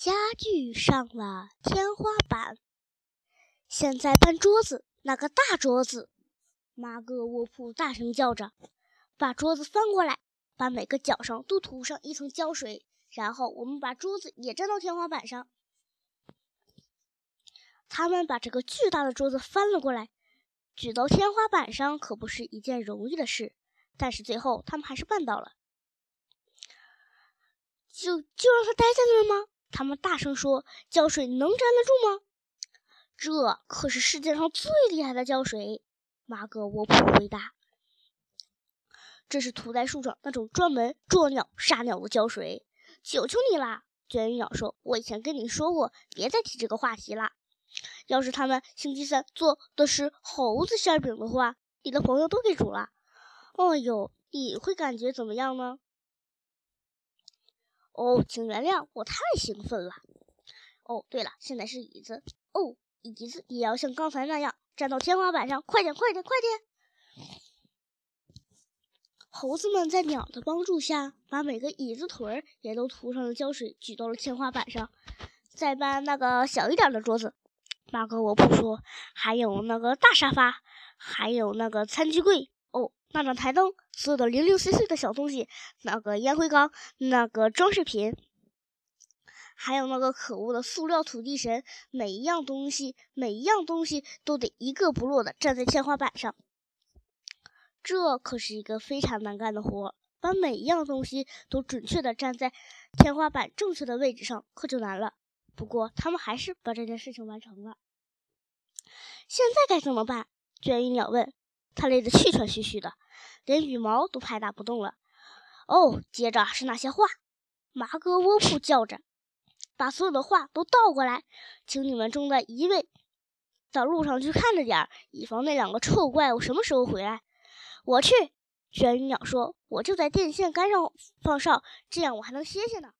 家具上了天花板。现在搬桌子，那个大桌子！马格沃普大声叫着：“把桌子翻过来，把每个角上都涂上一层胶水，然后我们把桌子也粘到天花板上。”他们把这个巨大的桌子翻了过来，举到天花板上可不是一件容易的事，但是最后他们还是办到了。就就让它待在那儿吗？他们大声说：“胶水能粘得住吗？”这可是世界上最厉害的胶水，马格沃普回答：“这是涂在树上那种专门捉鸟杀鸟的胶水。”求求你啦！卷羽鸟说：“我以前跟你说过，别再提这个话题啦。要是他们星期三做的是猴子馅饼的话，你的朋友都给煮了。哦呦，你会感觉怎么样呢？”哦，请原谅，我太兴奋了。哦，对了，现在是椅子。哦，椅子也要像刚才那样站到天花板上。快点，快点，快点！猴子们在鸟的帮助下，把每个椅子腿儿也都涂上了胶水，举到了天花板上。再搬那个小一点的桌子。马格沃普说：“还有那个大沙发，还有那个餐具柜。那盏台灯。”所有的零零碎碎的小东西，那个烟灰缸，那个装饰品，还有那个可恶的塑料土地神，每一样东西，每一样东西都得一个不落的站在天花板上。这可是一个非常难干的活，把每一样东西都准确的站在天花板正确的位置上，可就难了。不过他们还是把这件事情完成了。现在该怎么办？卷羽鸟问。他累得气喘吁吁的。连羽毛都拍打不动了。哦，接着是那些画。麻哥沃普叫着：“把所有的画都倒过来，请你们中的一位到路上去看着点儿，以防那两个臭怪物什么时候回来。”我去，卷羽鸟说：“我就在电线杆上放哨，这样我还能歇歇呢。”